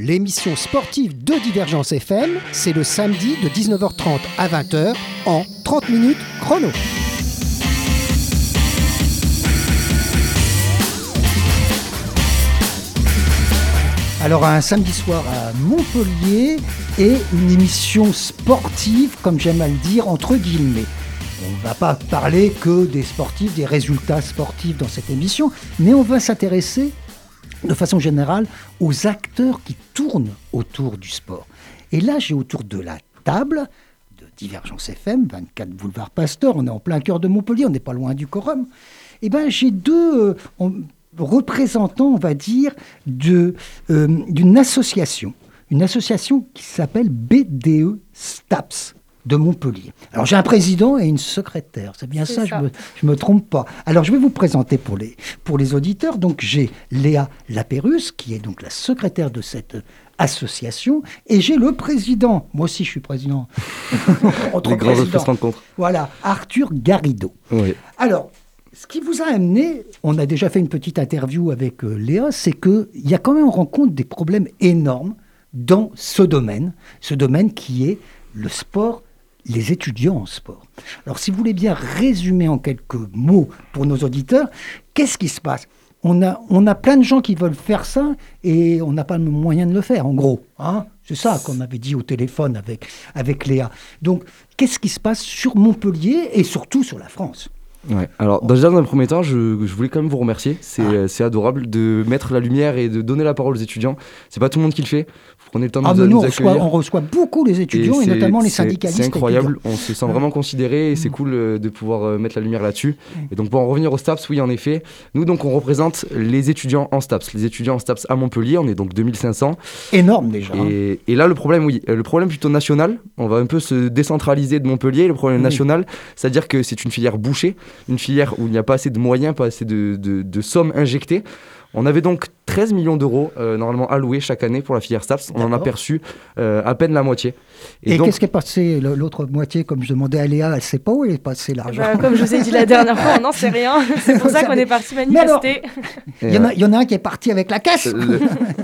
30 minutes chrono, l'émission sportive de Divergence FM, c'est le samedi de 19h30 à 20h en 30 minutes chrono. Alors un samedi soir à Montpellier et une émission sportive, comme j'aime à le dire, entre guillemets. On ne va pas parler que des sportifs, des résultats sportifs dans cette émission, mais on va s'intéresser de façon générale aux acteurs qui autour du sport. Et là, j'ai autour de la table de Divergence FM, 24 boulevard Pasteur, on est en plein cœur de Montpellier, on n'est pas loin du Corum. Et eh ben, j'ai deux euh, représentants, on va dire, euh, d'une association, une association qui s'appelle BDE STAPS de Montpellier. Alors j'ai un président et une secrétaire, c'est bien ça, je ne me, trompe pas. Alors je vais vous présenter pour les, pour les auditeurs. Donc j'ai Léa Lapérus, qui est donc la secrétaire de cette association, et j'ai le président, moi aussi je suis président, entre grands contre. Voilà, Arthur Garrido. Oui. Alors, ce qui vous a amené, on a déjà fait une petite interview avec euh, Léa, c'est qu'il y a quand même, on rencontre des problèmes énormes dans ce domaine, ce domaine qui est le sport les étudiants en sport. Alors si vous voulez bien résumer en quelques mots pour nos auditeurs, qu'est-ce qui se passe? On a, on a plein de gens qui veulent faire ça et on n'a pas le moyen de le faire, en gros. Hein? C'est ça qu'on avait dit au téléphone avec, avec Léa. Donc, qu'est-ce qui se passe sur Montpellier et surtout sur la France? Ouais. Alors, déjà, dans un premier temps, je, je, voulais quand même vous remercier. C'est ah. adorable de mettre la lumière et de donner la parole aux étudiants. C'est pas tout le monde qui le fait. Prenez le temps de ah, nous, on reçoit, on reçoit, beaucoup les étudiants et, notamment les syndicalistes. C'est incroyable, on se sent vraiment considéré et c'est mm. cool euh, de pouvoir euh, mettre la lumière là-dessus. Et donc pour en revenir au STAPS, oui en effet, nous donc on représente les étudiants en STAPS, les étudiants en STAPS à Montpellier, on est donc 2500. Énorme déjà. Hein. Et, et là le problème, oui, le problème plutôt national, on va un peu se décentraliser de Montpellier, le problème national, c'est-à-dire que c'est une filière bouchée, une filière où il n'y a pas assez de moyens, pas assez de, de, de sommes injectées. On avait donc 13 millions d'euros euh, normalement alloués chaque année pour la filière STAPS. On en a perçu euh, à peine la moitié. Et, qu'est-ce qui est passé l'autre moitié Comme je demandais à Léa, elle ne sait pas où est passé l'argent. Bah, comme je vous ai dit la dernière fois, on n'en sait rien. C'est pour ça qu'on est parti manifester. Il y, y, en a un qui est parti avec la caisse.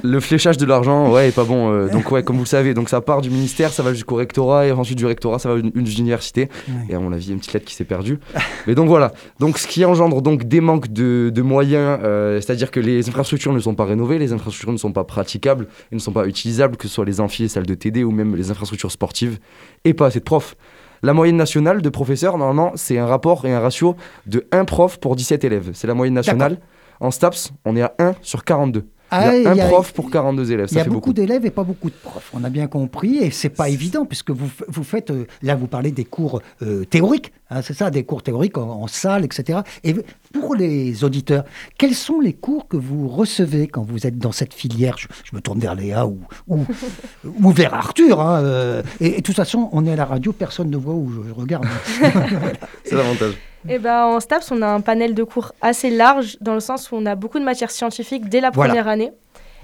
Le, fléchage de l'argent, ouais, est pas bon. Euh, donc ouais, comme vous le savez, donc ça part du ministère, ça va jusqu'au rectorat et ensuite du rectorat, ça va une, une université. Et à mon avis, il y a une petite lettre qui s'est perdue. Mais donc voilà. Donc ce qui engendre donc des manques de, de moyens, c'est-à-dire que les infrastructures ne sont pas rénovées, les infrastructures ne sont pas praticables et ne sont pas utilisables, que ce soit les amphis, les salles de TD ou même les infrastructures sportives, et pas assez de profs. La moyenne nationale de professeurs, normalement, c'est un rapport et un ratio de 1 prof pour 17 élèves. C'est la moyenne nationale. En STAPS, on est à 1 sur 42. Ah, il y a un prof pour 42 élèves. Il y a beaucoup, d'élèves et pas beaucoup de profs. On a bien compris et c'est pas évident puisque vous, vous faites, euh, là vous parlez des cours euh, théoriques, hein, c'est ça, des cours théoriques en, salle, etc. Et pour les auditeurs, quels sont les cours que vous recevez quand vous êtes dans cette filière? Je, me tourne vers Léa ou, ou, vers Arthur. Hein, euh, et, de toute façon, on est à la radio, personne ne voit où je, regarde. c'est l'avantage. Eh ben, en STAPS, on a un panel de cours assez large, dans le sens où on a beaucoup de matières scientifiques dès la première année.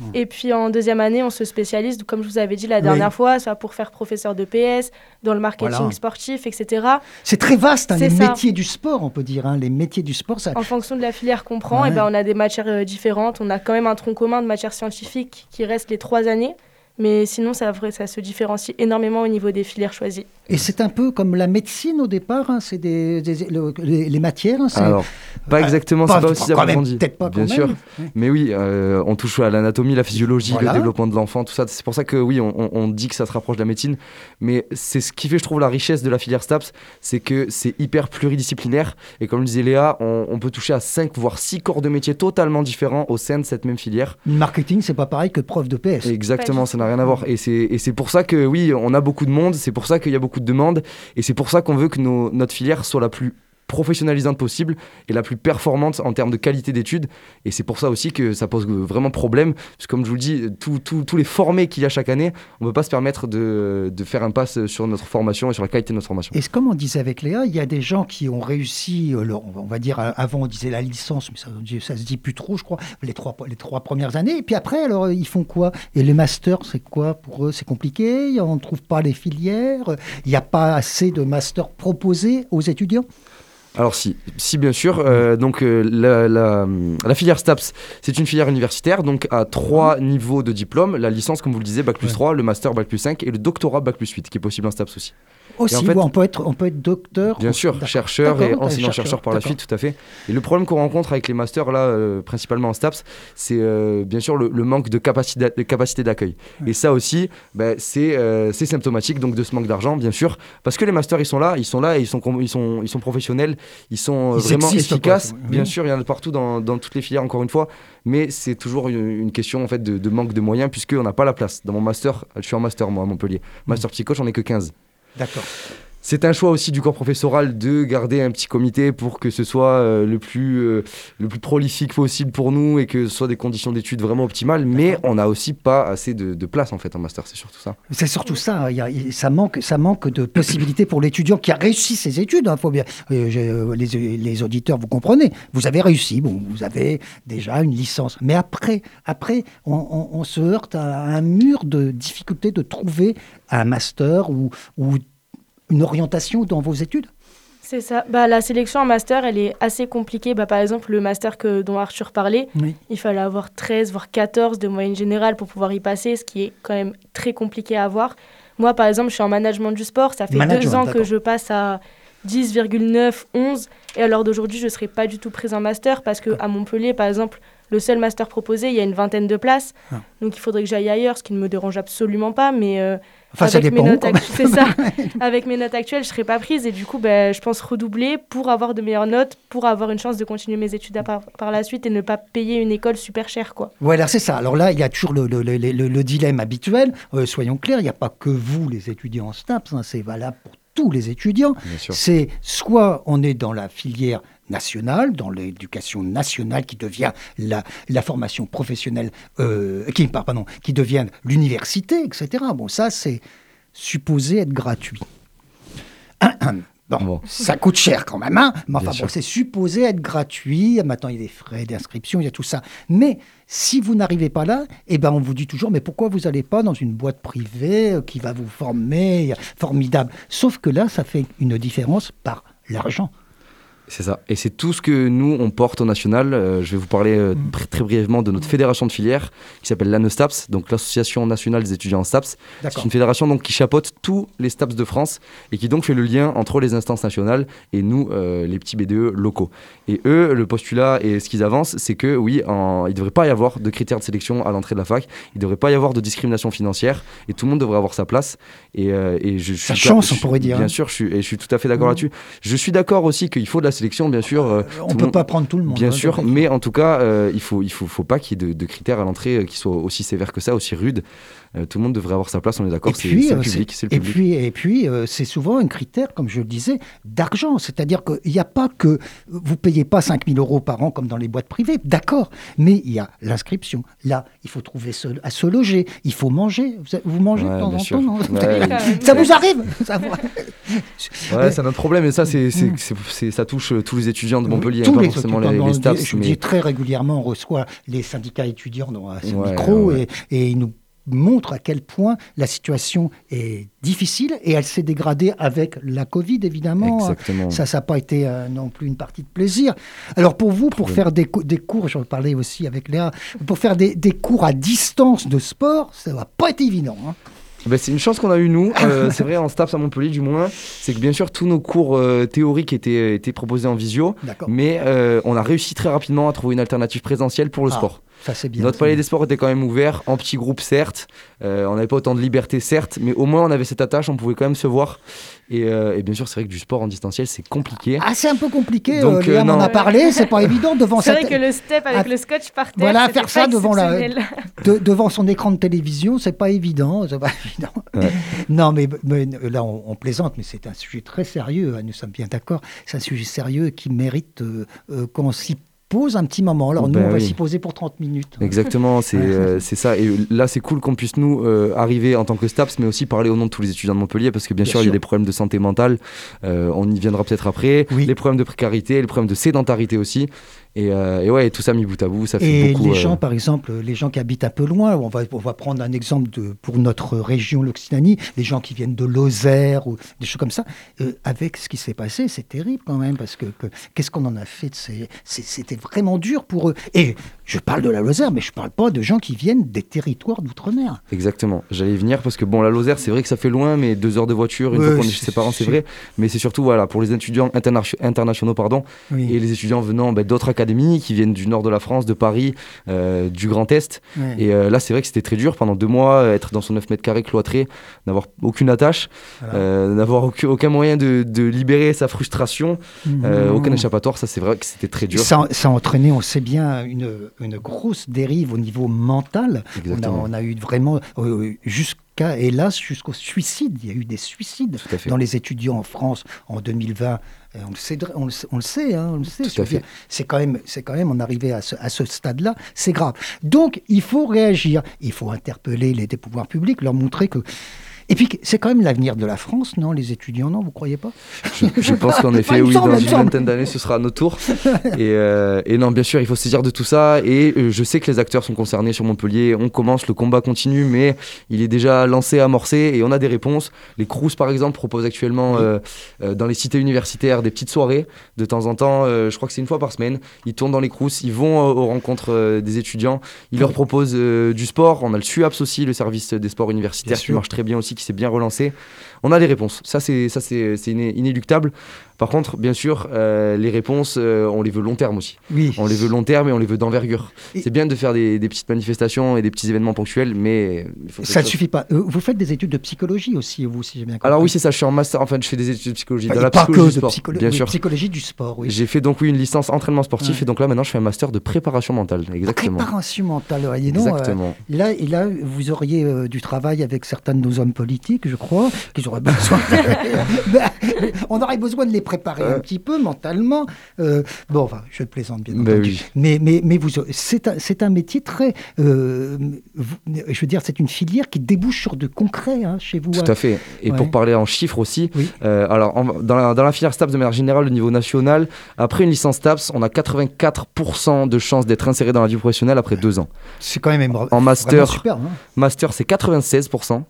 Mmh. Et puis en deuxième année, on se spécialise, comme je vous avais dit la dernière fois, soit pour faire professeur de PS, dans le marketing sportif, etc. C'est très vaste, hein, les métiers du sport, on peut dire. Hein, les métiers du sport. Ça... En fonction de la filière qu'on prend, eh ben, on a des matières euh, différentes. On a quand même un tronc commun de matières scientifiques qui reste les trois années. Mais sinon, ça, ça se différencie énormément au niveau des filières choisies. Et c'est un peu comme la médecine au départ, hein, c'est des, les, matières. Hein, Alors, pas exactement, c'est pas aussi approfondi. Peut-être pas Bien sûr, mais oui, euh, on touche à l'anatomie, la physiologie, le développement de l'enfant, tout ça. C'est pour ça que oui, on, dit que ça se rapproche de la médecine, mais c'est ce qui fait, je trouve, la richesse de la filière STAPS, c'est que c'est hyper pluridisciplinaire. Et comme le disait Léa, on, peut toucher à 5 voire 6 corps de métiers totalement différents au sein de cette même filière. Le marketing, c'est pas pareil que prof de PS. Exactement, ça n'a rien à voir. Et c'est pour ça que oui, on a beaucoup de monde, c'est pour ça qu'il y a beaucoup de demandes, et c'est pour ça qu'on veut que notre filière soit la plus professionnalisante possible et la plus performante en termes de qualité d'études. Et c'est pour ça aussi que ça pose vraiment problème, parce que comme je vous le dis, tous les formés qu'il y a chaque année, on ne peut pas se permettre de, de, faire un pass sur notre formation et sur la qualité de notre formation. Et comme on disait avec Léa, il y a des gens qui ont réussi, euh, on va dire, avant on disait la licence, mais ça, ça se dit plus trop, je crois, les trois, les trois premières années. Et puis après, alors ils font quoi? Et les masters, c'est quoi? Pour eux C'est compliqué On ne trouve pas les filières Il n'y a pas assez de masters proposés aux étudiants? Alors si, si bien sûr. Euh, donc euh, la, la, filière STAPS, c'est une filière universitaire, donc à trois niveaux de diplôme. La licence, comme vous le disiez, Bac plus 3, le master Bac plus 5 et le doctorat Bac plus 8, qui est possible en STAPS aussi. Aussi, on, peut être, on peut être docteur. Bien sûr, chercheur et enseignant-chercheur par la suite, tout à fait. Et le problème qu'on rencontre avec les masters, là, euh, principalement en STAPS, c'est bien sûr le, manque de capacité, de capacité d'accueil. Et ça aussi, bah, euh, c'est symptomatique donc, de ce manque d'argent, bien sûr, parce que les masters, ils sont là, ils sont là, et ils, sont, ils, sont, ils sont professionnels, ils sont vraiment efficaces. Bien sûr, il y en a partout dans, dans, toutes les filières, encore une fois, mais c'est toujours une, question en fait, de, de manque de moyens, puisqu'on n'a pas la place. Dans mon master, je suis en master, moi, à Montpellier. Master psycho, j'en ai que 15. D'accord. C'est un choix aussi du corps professoral de garder un petit comité pour que ce soit euh, le, plus, euh, le plus prolifique possible pour nous et que ce soit des conditions d'études vraiment optimales. Mais on n'a aussi pas assez de, place en fait en master, c'est surtout ça. C'est surtout ça. Il ça, manque, ça manque de possibilités pour l'étudiant qui a réussi ses études. Hein, faut bien, euh, les, les, auditeurs, vous comprenez. Vous avez réussi, bon, vous avez déjà une licence. Mais après, après on, on se heurte à un mur de difficulté de trouver un master ou, ou une orientation dans vos études? C'est ça. Bah, la sélection en master, elle est assez compliquée. Bah, par exemple, le master que, dont Arthur parlait, il fallait avoir 13, voire 14 de moyenne générale pour pouvoir y passer, ce qui est quand même très compliqué à avoir. Moi, par exemple, je suis en management du sport. Ça fait deux ans que je passe à 10,9, 11. Et à l'heure d'aujourd'hui, je ne serai pas du tout prise en master parce qu'à Montpellier, par exemple, le seul master proposé, il y a une vingtaine de places. Ah. Donc il faudrait que j'aille ailleurs, ce qui ne me dérange absolument pas. Mais euh, avec, mes notes c'est ça. avec mes notes actuelles, je ne serais pas prise. Et du coup, ben, je pense redoubler pour avoir de meilleures notes, pour avoir une chance de continuer mes études par, par, la suite et ne pas payer une école super chère. Quoi. Voilà, c'est ça. Alors là, il y a toujours le, le, le, dilemme habituel. Euh, soyons clairs, il n'y a pas que vous, les étudiants en STAPS. Hein, c'est valable pour tous les étudiants. C'est soit on est dans la filière nationale, dans l'éducation nationale qui devient la, la formation professionnelle, euh, qui, pardon, qui devient l'université, etc. Bon, ça, c'est supposé être gratuit. Bon, ça coûte cher quand même, hein mais enfin bon, c'est supposé être gratuit. Maintenant, il y a des frais d'inscription, il y a tout ça. Mais si vous n'arrivez pas là, eh ben, on vous dit toujours, mais pourquoi vous n'allez pas dans une boîte privée euh, qui va vous former? Formidable. Sauf que là, ça fait une différence par l'argent. C'est ça. Et c'est tout ce que nous, on porte au national. Euh, je vais vous parler euh, mm. très brièvement de notre fédération de filière qui s'appelle l'ANESTAPS, donc l'Association nationale des étudiants en STAPS. C'est une fédération donc, qui chapeaute tous les STAPS de France et qui donc fait le lien entre les instances nationales et nous, euh, les petits BDE locaux. Et eux, le postulat et ce qu'ils avancent, c'est que oui, en... il ne devrait pas y avoir de critères de sélection à l'entrée de la fac, il ne devrait pas y avoir de discrimination financière et tout le monde devrait avoir sa place. Et, et je, Sa chance, on pourrait dire. Bien hein. sûr, je suis, et je suis tout à fait d'accord mm. là-dessus. Je suis d'accord aussi qu'il faut de la sélection, bien sûr. Euh, on ne peut pas prendre tout le monde. Bien hein, sûr, mais en tout cas, euh, il ne faut, il faut, faut pas qu'il y ait de, critères à l'entrée euh, qui soient aussi sévères que ça, aussi rudes. tout le monde devrait avoir sa place, on est d'accord, c'est le public. et puis, et puis c'est souvent un critère, comme je le disais, d'argent. C'est-à-dire qu'il n'y a pas que vous ne payez pas 5 000 euros par an comme dans les boîtes privées, d'accord, mais il y a l'inscription. Là, il faut trouver à se loger, il faut manger. Vous, mangez de temps en temps Ça vous arrive ça vous... Ouais, c'est notre problème, et ça, c'est, mm. ça touche tous les étudiants de Montpellier, tous pas les forcément les, les staffs. Je dis très régulièrement, on reçoit les syndicats étudiants dans ce micro Et, et ils nous montrent à quel point la situation est difficile et elle s'est dégradée avec la Covid, évidemment. Exactement. Ça, ça n'a pas été euh, non plus une partie de plaisir. Alors pour vous, pour faire des, des cours, j'en parlais aussi avec Léa, pour faire des, des, cours à distance de sport, ça va pas être évident. Hein. Bah, c'est une chance qu'on a eu nous, euh, c'est vrai en STAPS à Montpellier du moins, c'est que bien sûr tous nos cours euh, théoriques étaient, étaient proposés en visio, mais euh, on a réussi très rapidement à trouver une alternative présentielle pour le ah, sport. Ça, bien, Notre palais des sports était quand même ouvert, en petits groupes certes, on n'avait pas autant de liberté certes, mais au moins on avait cette attache, on pouvait quand même se voir. Euh, et, bien sûr, c'est vrai que du sport en distanciel, c'est compliqué. Ah, c'est un peu compliqué. Donc, euh, on en a parlé, c'est pas évident devant. C'est vrai que le step avec le scotch par terre. Voilà, faire ça devant la, devant son écran de télévision, c'est pas évident, c'est pas évident. non, mais, là, on, plaisante, mais c'est un sujet très sérieux. Hein, nous sommes bien d'accord. C'est un sujet sérieux qui mérite euh, qu'on s'y pose un petit moment. Alors nous, ben on va s'y poser pour 30 minutes. Exactement, c'est euh, ça. Et là, c'est cool qu'on puisse nous euh, arriver en tant que STAPS, mais aussi parler au nom de tous les étudiants de Montpellier, parce que bien, sûr, il y a des problèmes de santé mentale. Euh, on y viendra peut-être après. Les problèmes de précarité, les problèmes de sédentarité aussi. Euh, et, ouais, tout ça mis bout à bout, ça fait et beaucoup. les gens, par exemple, les gens qui habitent un peu loin, on va, on va prendre un exemple de, pour notre région, l'Occitanie, les gens qui viennent de Lozère ou des choses comme ça, avec ce qui s'est passé, c'est terrible quand même, parce que, qu'est-ce qu'on en a fait de ces... C'était vraiment dur pour eux. Et je parle de la Lozère, mais je ne parle pas de gens qui viennent des territoires d'outre-mer. Exactement. J'allais venir parce que, bon, la Lozère, c'est vrai que ça fait loin, mais deux heures de voiture, une fois qu'on est chez ses parents, c'est vrai. Mais c'est surtout, voilà, pour les étudiants internationaux, pardon, et les étudiants venant ben, d'autres académies qui viennent du nord de la France, de Paris, euh, du Grand Est. Et euh, là, c'est vrai que c'était très dur pendant deux mois, être dans son 9 mètres carrés cloîtré, n'avoir aucune attache, euh, n'avoir aucun, moyen de, libérer sa frustration, mhm. aucun échappatoire. Ça, c'est vrai que c'était très dur. Ça, ça, a entraîné, on sait bien, une, une grosse dérive au niveau mental. On a, on a, eu vraiment, jusqu'à, hélas, jusqu'au suicide. Il y a eu des suicides dans les étudiants en France en 2020. On le sait, on le, on le sait, hein, sait. C'est quand même, c'est quand même, on arrivé à ce, à ce stade-là, c'est grave. Donc, il faut réagir, il faut interpeller les, les pouvoirs publics, leur montrer que et puis, c'est quand même l'avenir de la France, non Les étudiants, non Vous croyez pas? Je, pense qu'en effet, oui, dans une vingtaine d'années, ce sera à notre tour. Euh, et, non, bien sûr, il faut se saisir de tout ça. Et euh, je sais que les acteurs sont concernés sur Montpellier. On commence, le combat continue, mais il est déjà lancé, amorcé, et on a des réponses. Les Crous, par exemple, proposent actuellement euh, dans les cités universitaires des petites soirées. De temps en temps, je crois que c'est une fois par semaine. Ils tournent dans les Crous, ils vont aux rencontres des étudiants. Ils leur proposent du sport. On a le SUAPS aussi, le service des sports universitaires, qui marche très bien aussi qui s'est bien relancé. On a des réponses. Ça, c'est inéluctable. Par contre, bien sûr, euh, les réponses, euh, on les veut long terme aussi. Oui. On les veut long terme et on les veut d'envergure. C'est bien de faire des, petites manifestations et des petits événements ponctuels, mais ça ne suffit pas. Euh, vous faites des études de psychologie aussi, vous, si j'ai bien compris. Alors oui, c'est ça. Je suis en master. Enfin, je fais des études de psychologie. dans la psychologie du sport, bien sûr. Psychologie du sport. Oui. J'ai fait donc oui une licence entraînement sportif et donc là maintenant je fais un master de préparation mentale. Exactement. Préparation mentale. Et Exactement. là, et là, vous auriez du travail avec certains de nos hommes politiques, je crois, qu'ils besoin. On aurait besoin de les préparer un petit peu mentalement. Euh, bon, enfin, je plaisante bien ben entendu. Mais, mais, mais vous, c'est un, un, métier très. Euh, je veux dire, c'est une filière qui débouche sur de concret hein, chez vous. Tout à fait. Et pour parler en chiffres aussi, euh, alors dans, la, dans, la, filière STAPS de manière générale, au niveau national, après une licence STAPS, on a 84% de chances d'être inséré dans la vie professionnelle après deux ans. C'est quand même en master. Super, hein. Master, c'est 96%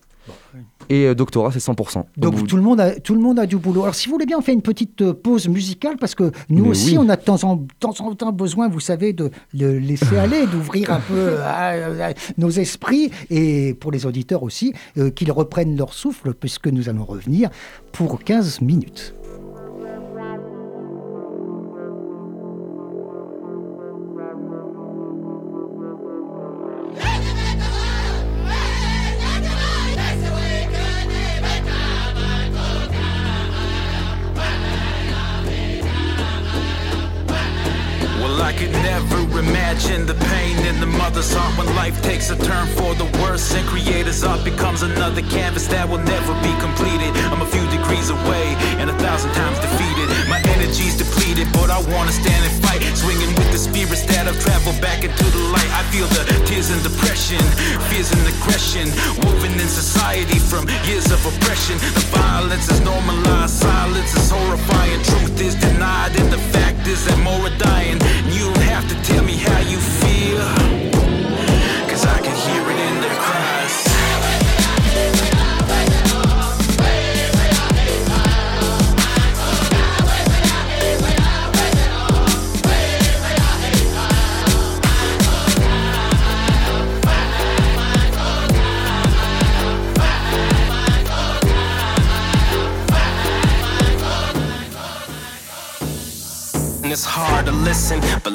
et euh, doctorat c'est 100%. Donc, tout, le monde a, tout le monde a du boulot. Alors si vous voulez bien, on fait une petite euh, pause musicale parce que nous aussi on a de temps, en, temps en temps besoin, vous savez, de le laisser aller, d'ouvrir un peu euh, nos esprits et pour les auditeurs aussi, qu'ils reprennent leur souffle puisque nous allons revenir pour 15 minutes.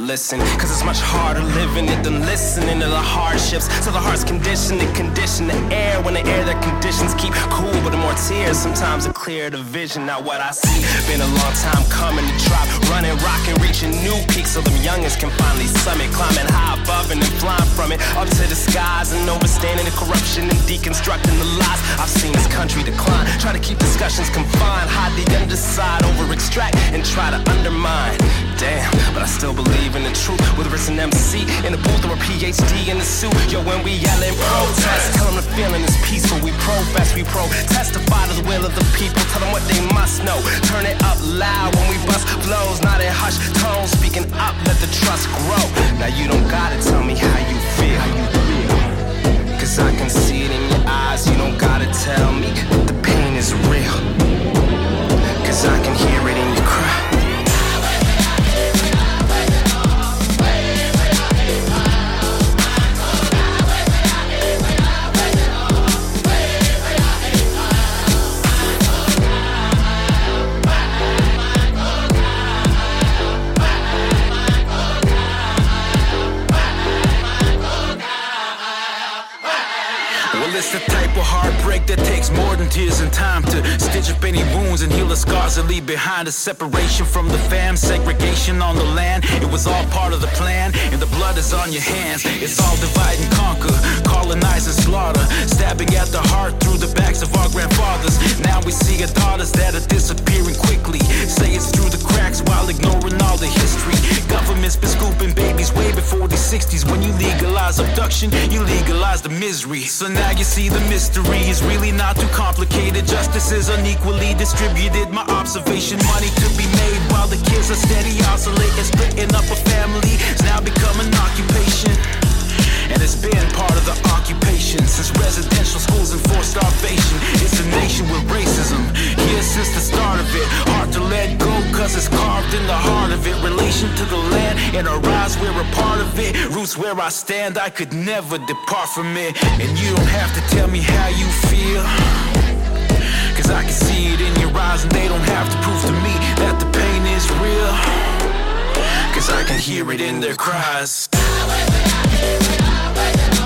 Listen, cause it's much harder living it than listening to the hardships. So the heart's conditioned to condition the air when the air that conditions keep cool, but the more tears, sometimes it clear the vision. Now what I see, been a long time coming to drop, running, rocking, reaching new peaks so them youngins can finally summit, climbing high above and then flying from it up to the skies and overstanding the corruption and deconstructing the lies. I've seen this country decline, try to keep discussions confined, hide the underside, over extract and try to undermine. Damn, but I still believe in the truth. Whether it's an MC in the booth or a PhD in the suit. Yo, when we yell and protest, tell them the feeling is peaceful. We profess, we pro testify to the will of the people. Tell them what they must know. Turn it up loud when we bust flows, not in hush tones. Speaking up, let the trust grow. Now you don't gotta tell me how you feel. Cause I can see it in your eyes, you don't gotta tell me the pain is real. Cause I can hear it in your cry. It's the type of heartbreak that takes more than tears and time to stitch up any wounds and heal the scars that leave behind a separation from the fam, segregation on the land. It was all part of the plan, and the blood is on your hands. It's all divide and conquer, colonize and slaughter, stabbing at the heart through the backs of our grandfathers. Now we see our daughters that are disappearing quickly. Say it's through the cracks while ignoring all the history. Government's been scooping babies way before the 60s. When you legalize abduction, you legalize the misery. So now you see the mystery is really not too complicated. Justice is unequally distributed. My observation, money to be made while the kids are steady oscillating, splitting up a family. It's now become an occupation. And it's been part of the occupation since residential schools enforced starvation. It's a nation with racism here since the start of it. Hard to let go cause it's carved in the heart of it. Relation to the land and our eyes, we're a part of it. Roots where I stand, I could never depart from it. And you don't have to tell me how you feel. Cause I can see it in your eyes, and they don't have to prove to me that the pain is real. Cause I can hear it in their cries. Bye.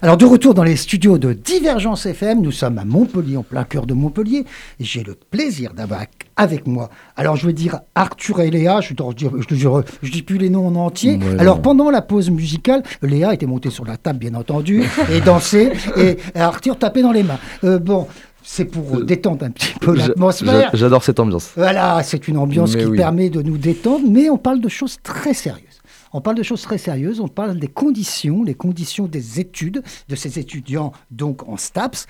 Alors de retour dans les studios de Divergence FM, nous sommes à Montpellier, en plein cœur de Montpellier, et j'ai le plaisir d'avoir avec moi, alors je veux dire Arthur et Léa, je ne dis plus les noms en entier. Ouais, alors pendant la pause musicale, Léa était montée sur la table bien entendu, et dansait, et Arthur tapait dans les mains. Euh, bon, c'est pour Euh, détendre un petit peu l'atmosphère. j'a- J'adore cette ambiance. Voilà, c'est une ambiance Mais qui oui. permet de nous détendre, mais on parle de choses très sérieuses. On parle de choses très sérieuses, on parle des conditions, les conditions des études, de ces étudiants donc en STAPS,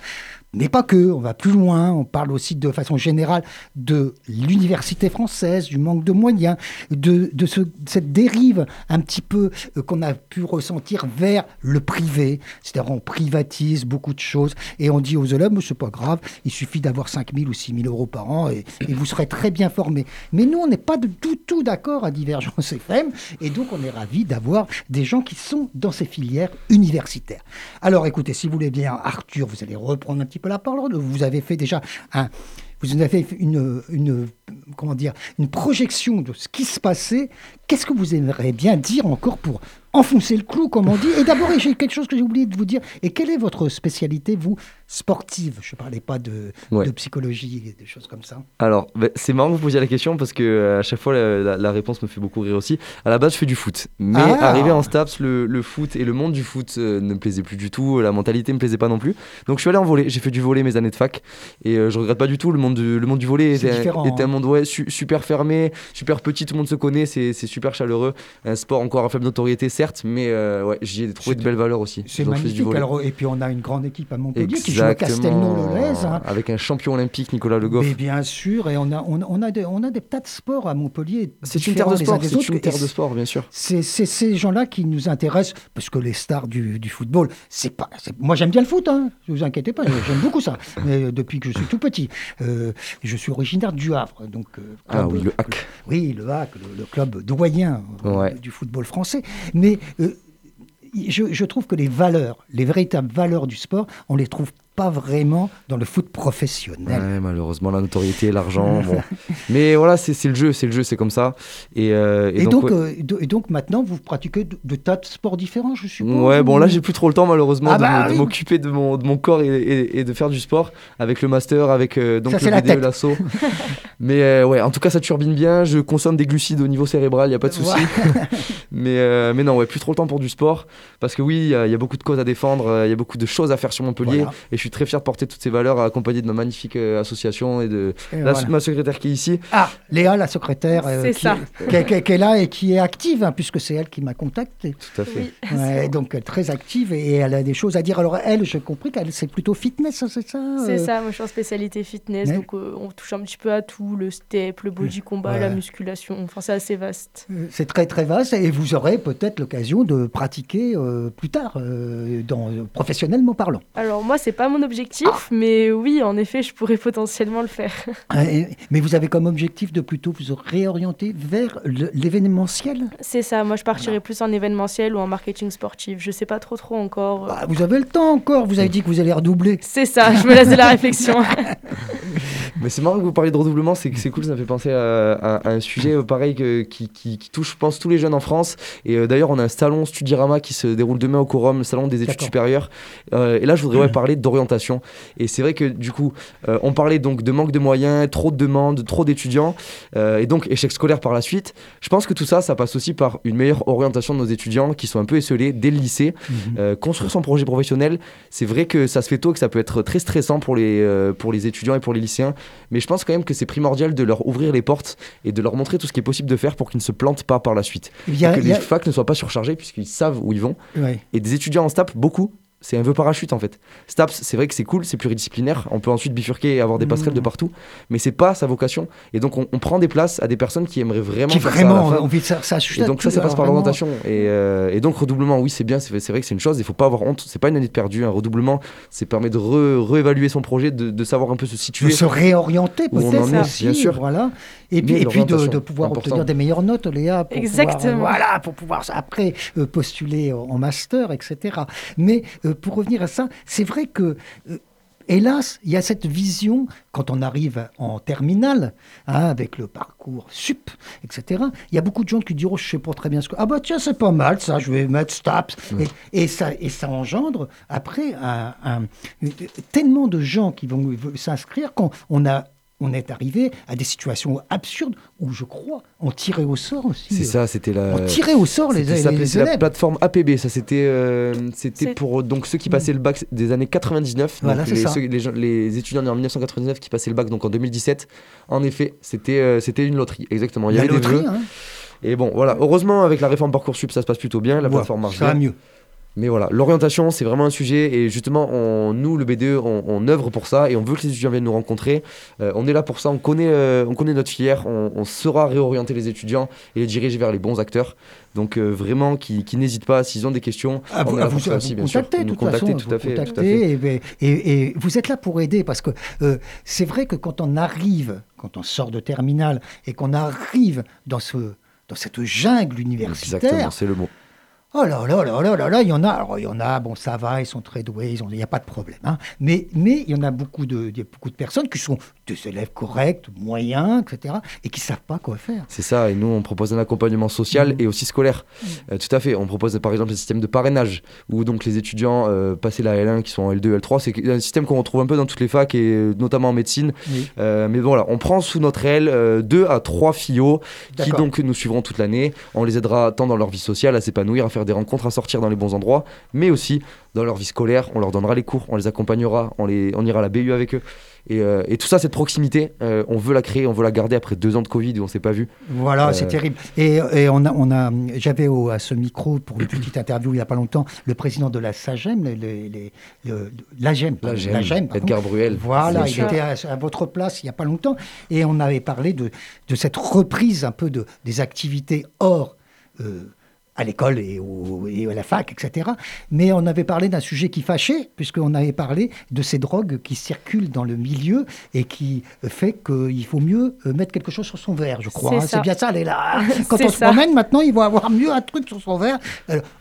mais pas que, on va plus loin, on parle aussi de façon générale de l'université française, du manque de moyens, de, de ce- cette dérive un petit peu euh, qu'on a pu ressentir vers le privé, c'est-à-dire on privatise beaucoup de choses et on dit aux élèves, c'est pas grave, il suffit d'avoir 5 000 ou 6 000 euros par an et, vous serez très bien formés. Mais nous, on n'est pas du tout, tout d'accord à Divergence FM et donc on est ravis d'avoir des gens qui sont dans ces filières universitaires. Alors écoutez, si vous voulez bien, Arthur, vous allez reprendre un petit peu la parole. Vous avez fait déjà un... Vous avez fait une, une, comment dire, une projection de ce qui se passait. Qu'est-ce que vous aimeriez bien dire encore pour enfoncer le clou, comme on dit? Et d'abord, j'ai quelque chose que j'ai oublié de vous dire. Et quelle est votre spécialité, vous, sportive? Je ne parlais pas de, Ouais. de psychologie et des choses comme ça. Alors, ben, c'est marrant que vous posiez la question parce que euh, à chaque fois la, la- la réponse me fait beaucoup rire aussi. À la base, je fais du foot, mais Ah. arrivé en STAPS, le, le foot et le monde du foot euh, ne me plaisait plus du tout, la mentalité me plaisait pas non plus. Donc, je suis allé en volley. J'ai fait du volley mes années de fac et euh, je regrette pas du tout. Le monde du, le monde du volley C'est était, différent, était hein. un monde ouais, su- super fermé, super petit, tout le monde se connaît, c'est super chaleureux. Un sport encore à faible notoriété, certes, mais euh, ouais, j'y ai trouvé de belles valeurs aussi. C'est magnifique. Alors, et puis, on a une grande équipe à Montpellier qui joue à. Castelnau-le-Lez. hein. Avec un champion olympique, Nicolas Le Goff. Mais bien sûr, et on a, on, on a, des, on a des tas de sports à Montpellier. C'est une terre de sport, c'est une terre de sport, bien sûr. C'est c'est ces gens-là qui nous intéressent, parce que les stars du, du football, c'est pas. Moi, j'aime bien le foot, hein, ne vous inquiétez pas, j'aime beaucoup ça. Mais euh, depuis que je suis tout petit, Euh, je suis originaire du Havre, donc. euh, Ah oui, le hack. Oui, le HAC, le, le club doyen euh, Ouais. du football français. Mais euh, je, je trouve que les valeurs, les véritables valeurs du sport, on les trouve pas vraiment dans le foot professionnel. Ouais, malheureusement, la notoriété, l'argent, bon. Mais voilà, c'est le jeu, c'est le jeu, c'est comme ça. Et, euh, Et, donc, euh, et maintenant, vous pratiquez de, de tas de sports différents, je suppose Ouais, bon là j'ai plus trop le temps malheureusement Ah de bah oui. m'occuper de mon, de mon corps et, de faire du sport avec le master, avec euh, donc Ça, le BDE, tête. l'assaut. Mais euh, ouais, en tout cas ça turbine bien, je consomme des glucides au niveau cérébral, il y a pas de souci. mais, euh, mais non, ouais, plus trop le temps pour du sport parce que oui, il y, a- il y a beaucoup de causes à défendre, il y a beaucoup de choses à faire sur Montpellier Voilà. et je suis suis très fier de porter toutes ces valeurs accompagné de ma magnifique association et de ma secrétaire qui est ici. Ah, Léa, la secrétaire qui, Est, là et qui est active, hein, puisque c'est elle qui m'a contacté. Tout à fait. donc très active et elle a des choses à dire. Alors elle, j'ai compris qu'elle c'est plutôt fitness, c'est ça C'est ça, moi je suis en spécialité fitness, donc on touche un petit peu à tout, le step, le body combat, la musculation, enfin c'est assez vaste. C'est très très vaste et vous aurez peut-être l'occasion de pratiquer plus tard, dans, professionnellement parlant. Alors moi c'est pas mon objectif, mais oui en effet je pourrais potentiellement le faire. mais vous avez comme objectif de plutôt vous réorienter vers l'événementiel? C'est ça, moi je partirais plus en événementiel ou en marketing sportif, je sais pas trop trop encore. Bah, vous avez le temps encore, vous avez dit que vous allez redoubler. C'est ça, je me laisse de la réflexion. Mais c'est marrant que vous parliez de redoublement, c'est c'est cool, ça me fait penser à, un sujet euh, pareil que, qui, qui, touche, je pense, tous les jeunes en France. Et euh, d'ailleurs, on a un salon Studirama qui se déroule demain au Corum, le salon des études supérieures. Euh, et là, je voudrais ouais, parler d'orientation. Et c'est vrai que du coup, on parlait donc de manque de moyens, trop de demandes, trop d'étudiants, et donc échec scolaire par la suite. Je pense que tout ça, ça passe aussi par une meilleure orientation de nos étudiants qui sont un peu esselés dès le lycée. Mhm. construire son projet professionnel, c'est vrai que ça se fait tôt, que ça peut être très stressant pour les, pour les étudiants et pour les lycéens. Mais je pense quand même que c'est primordial de leur ouvrir les portes et de leur montrer tout ce qui est possible de faire pour qu'ils ne se plantent pas par la suite. que les facs ne soient pas surchargés puisqu'ils savent où ils vont. Et des étudiants en STAP, beaucoup, c'est un vœu parachute en fait. STAPS, c'est vrai que c'est cool, c'est pluridisciplinaire, on peut ensuite bifurquer et avoir des passerelles de mmh. partout, mais c'est pas sa vocation. Et donc on, prend des places à des personnes qui aimeraient vraiment qui vraiment envie de ça. et donc ça, ça passe par l'orientation. Et, euh, et, donc redoublement, oui, c'est bien, c'est vrai que c'est une chose, il faut pas avoir honte, c'est pas une année de perdu. Un redoublement, c'est permet de réévaluer son projet, de, savoir un peu se situer. De se réorienter peut-être. Bien sûr. Voilà. Et puis, et puis de, pouvoir obtenir des meilleures notes, Léa. Pour Exactement. Pouvoir, voilà, pour pouvoir après euh, postuler en master, etc. Mais euh, pour revenir à ça, c'est vrai que euh, hélas, il y a cette vision, quand on arrive en terminale, hein, avec le parcours sup, etc., il y a beaucoup de gens qui diront, oh, je sais pas très bien ce que... Ah bah tiens, c'est pas mal ça, je vais mettre STAPS. Et, ça, et ça engendre, après, un, tellement de gens qui vont s'inscrire qu'on a on est arrivé à des situations absurdes où, je crois, on tirait au sort aussi. C'est ça, c'était la. On tirait au sort les, élèves. C'était la plateforme APB. Ça, c'était, euh, c'était pour donc ceux qui passaient le bac des années 99. Voilà, les, ça. les, étudiants nés en 1999 qui passaient le bac donc en 2017. En effet, c'était, euh, c'était une loterie. Exactement. Il y, avait des vœux. Hein. Et bon, voilà. Heureusement, avec la réforme parcoursup, ça se passe plutôt bien. La plateforme marche ça va mieux. Mais voilà, l'orientation, c'est vraiment un sujet. Et justement, on, nous, le BDE, on, œuvre pour ça et on veut que les étudiants viennent nous rencontrer. Euh, on est là pour ça, on connaît, euh, on connaît notre filière, on, saura réorienter les étudiants et les diriger vers les bons acteurs. Donc euh, vraiment, qui, n'hésitent pas, s'ils ont des questions, ah, on est là pour ça aussi, bien sûr. Nous contacter, tout, à fait, tout à fait. Et, vous êtes là pour aider parce que c'est vrai que quand on arrive, quand on sort de terminale et qu'on arrive dans, ce, dans cette jungle universitaire... Exactement, c'est le mot Oh là là là là là là, il y en a, alors il y en a, bon ça va, ils sont très doués, il n'y a pas de problème. Hein. Mais, mais il y en a beaucoup de, beaucoup de personnes qui sont des élèves corrects, moyens, etc., et qui ne savent pas quoi faire. C'est ça, et nous on propose un accompagnement social mmh. et aussi scolaire. Mmh. Euh, tout à fait, on propose par exemple un système de parrainage, où donc les étudiants euh, passés la L1 qui sont en L2, L3, c'est un système qu'on retrouve un peu dans toutes les facs, et notamment en médecine. Euh, mais voilà, on prend sous notre aile deux à trois fillots qui donc nous suivront toute l'année. On les aidera tant dans leur vie sociale à s'épanouir, à faire des rencontres, à sortir dans les bons endroits, mais aussi dans leur vie scolaire. On leur donnera les cours, on les accompagnera, on, les, on ira à la BU avec eux. Et, euh, et, tout ça, cette proximité, euh, on veut la créer, on veut la garder après deux ans de Covid où on s'est pas vu. Voilà, c'est euh, terrible. Et, et, on a, on a, j'avais à ce micro pour une petite interview il y a pas longtemps le président de la SAGEM, l'AGEM, Edgar Bruel. Voilà, il était à, votre place il y a pas longtemps et on avait parlé de, de cette reprise un peu de, des activités hors à l'école et, à la fac, etc. Mais on avait parlé d'un sujet qui fâchait, puisqu'on avait parlé de ces drogues qui circulent dans le milieu et qui fait qu'il faut mieux euh, mettre quelque chose sur son verre, je crois. C'est hein. bien ça, elle est là. Quand on se promène maintenant, il va avoir mieux un truc sur son verre.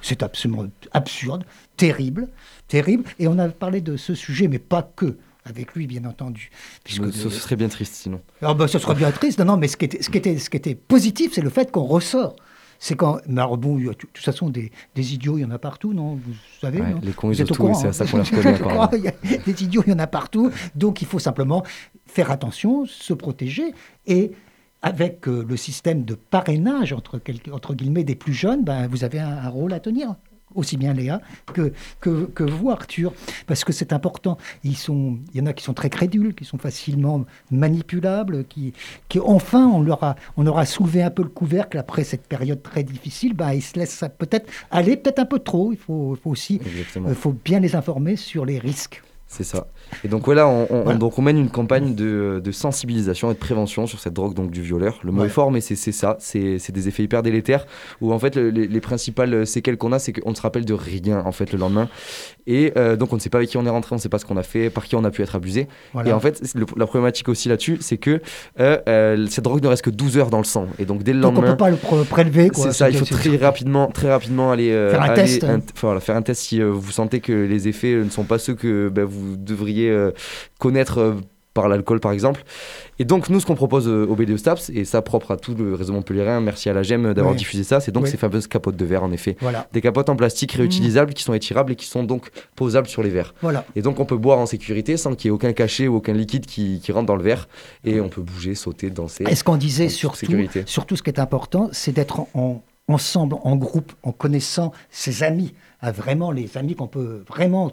C'est absolument absurde, terrible, terrible. Et on avait parlé de ce sujet, mais pas que avec lui, bien entendu. Puisque ce, serait bien triste sinon. Ah ben, ce serait bien triste. Non, non, mais ce qui était, ce qui était, ce qui était positif, c'est le fait qu'on ressort c'est quand. Mais bon, de toute façon, des, des, idiots, il y en a partout, non? Vous savez Les cons, ils ont tout, c'est à ça qu'on les reconnaît. des idiots, il y en a partout. Donc, il faut simplement faire attention, se protéger. Et avec euh, le système de parrainage, entre, entre guillemets, des plus jeunes, ben, vous avez un, rôle à tenir aussi bien Léa que, que, que vous, Arthur, parce que c'est important. Ils sont, il y en a qui sont très crédules, qui sont facilement manipulables, qui, qui enfin, on leur, a, on leur a soulevé un peu le couvercle après cette période très difficile. Bah, ils se laissent peut-être aller peut-être un peu trop. Il faut, faut aussi il faut bien les informer sur les risques. C'est ça. Et donc voilà, on, donc on mène une campagne de, de, sensibilisation et de prévention sur cette drogue donc du violeur. Le mot est fort, mais c'est ça, c'est des effets hyper délétères où en fait les, principales séquelles qu'on a, c'est qu'on ne se rappelle de rien en fait le lendemain. Et euh, donc on ne sait pas avec qui on est rentré, on ne sait pas ce qu'on a fait, par qui on a pu être abusé. Et en fait, la problématique aussi là-dessus, c'est que euh, euh, cette drogue ne reste que 12 heures dans le sang. Et donc dès le lendemain, on peut pas le prélever. C'est ça, il faut très rapidement, très rapidement aller faire un test. faire un test si vous sentez que les effets ne sont pas ceux que ben, vous devriez connaître par l'alcool par exemple. Et donc nous ce qu'on propose au BDE STAPS, et ça propre à tout le réseau montpellierin, merci à la GEM d'avoir diffusé ça, c'est donc ces fameuses capotes de verre en effet. Des capotes en plastique réutilisables qui sont étirables et qui sont donc posables sur les verres. Voilà. Et donc on peut boire en sécurité sans qu'il y ait aucun cachet ou aucun liquide qui, qui, rentre dans le verre et on peut bouger, sauter, danser. Est-ce qu'on disait surtout, surtout ce qui est important, c'est d'être en, ensemble, en groupe, en connaissant ses amis, à vraiment les amis qu'on peut vraiment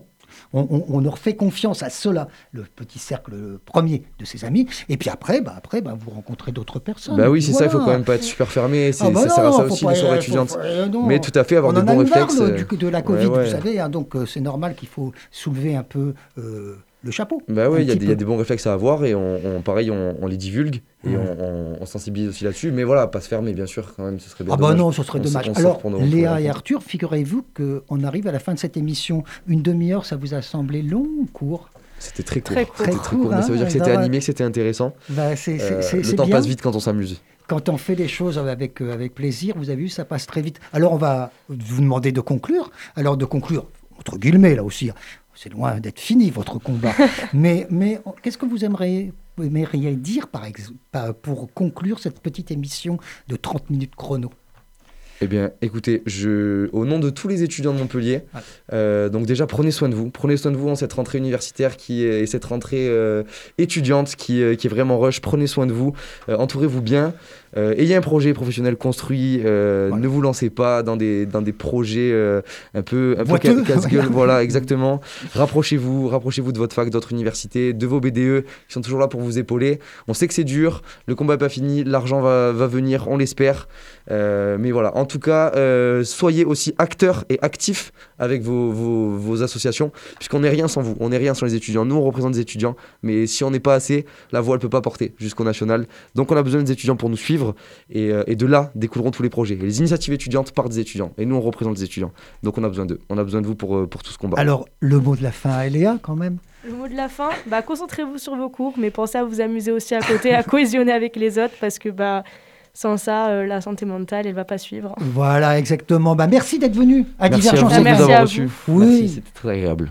on, leur fait confiance à cela, le petit cercle premier de ses amis. Et puis après, bah, après bah, vous rencontrez d'autres personnes. Bah oui, c'est ça, il faut quand même pas être super fermé. Ah bah ça sert à ça aussi, les soirées étudiantes. Mais tout à fait, avoir on des bons réflexes. On du, de la Covid, vous savez, hein, donc euh, c'est normal qu'il faut soulever un peu. Euh, le chapeau. Bah oui, il y, a des bons réflexes à avoir et on, pareil, on, les divulgue et on, sensibilise aussi là-dessus. Mais voilà, pas se fermer, bien sûr, quand même, ce serait Ah bah non, ce serait dommage. Alors, Léa et Arthur, figurez-vous qu'on arrive à la fin de cette émission. Une demi-heure, ça vous a semblé long ou court? C'était très court. Très court. Très court, mais ça veut dire que c'était animé, que c'était intéressant. Bah, euh, le temps passe vite quand on s'amuse. Quand on fait des choses avec, euh, avec plaisir, vous avez vu, ça passe très vite. Alors, on va vous demander de conclure. Alors, de conclure, entre guillemets, là aussi. Hein c'est loin d'être fini votre combat. mais mais qu'est-ce que vous aimeriez, aimeriez dire par exemple, pour conclure cette petite émission de 30 minutes chrono? Eh bien, écoutez, je, au nom de tous les étudiants de Montpellier, euh, donc déjà prenez soin de vous, prenez soin de vous en cette rentrée universitaire qui est, et cette rentrée euh, étudiante qui, euh, qui, est vraiment rush. Prenez soin de vous, entourez-vous bien. Euh, ayez un projet professionnel construit. Euh, ne vous lancez pas dans des, dans des projets euh, un peu, un peu casse-gueule. voilà, exactement. Rapprochez-vous, rapprochez-vous de votre fac, d'autres universités, de vos BDE qui sont toujours là pour vous épauler. On sait que c'est dur, le combat n'est pas fini, l'argent va, va, venir, on l'espère. mais voilà, en tout cas, soyez aussi acteurs et actifs avec vos, vos, vos associations, puisqu'on n'est rien sans vous, on n'est rien sans les étudiants. Nous, on représente des étudiants, mais si on n'est pas assez, la voie, elle peut pas porter jusqu'au national. Donc, on a besoin des étudiants pour nous suivre. Euh, et, de là découleront tous les projets. les initiatives étudiantes partent des étudiants. Et nous, on représente les étudiants. Donc on a besoin d'eux. On a besoin de vous pour, euh, pour tout ce combat. Alors, le mot de la fin à Eléa, quand même le mot de la fin, bah, concentrez-vous sur vos cours, mais pensez à vous amuser aussi à côté, à cohésionner avec les autres, parce que bah, sans ça, euh, la santé mentale, elle va pas suivre. Voilà, exactement. Bah, merci d'être venu à Divergence. À merci à vous. Oui. c'était très agréable.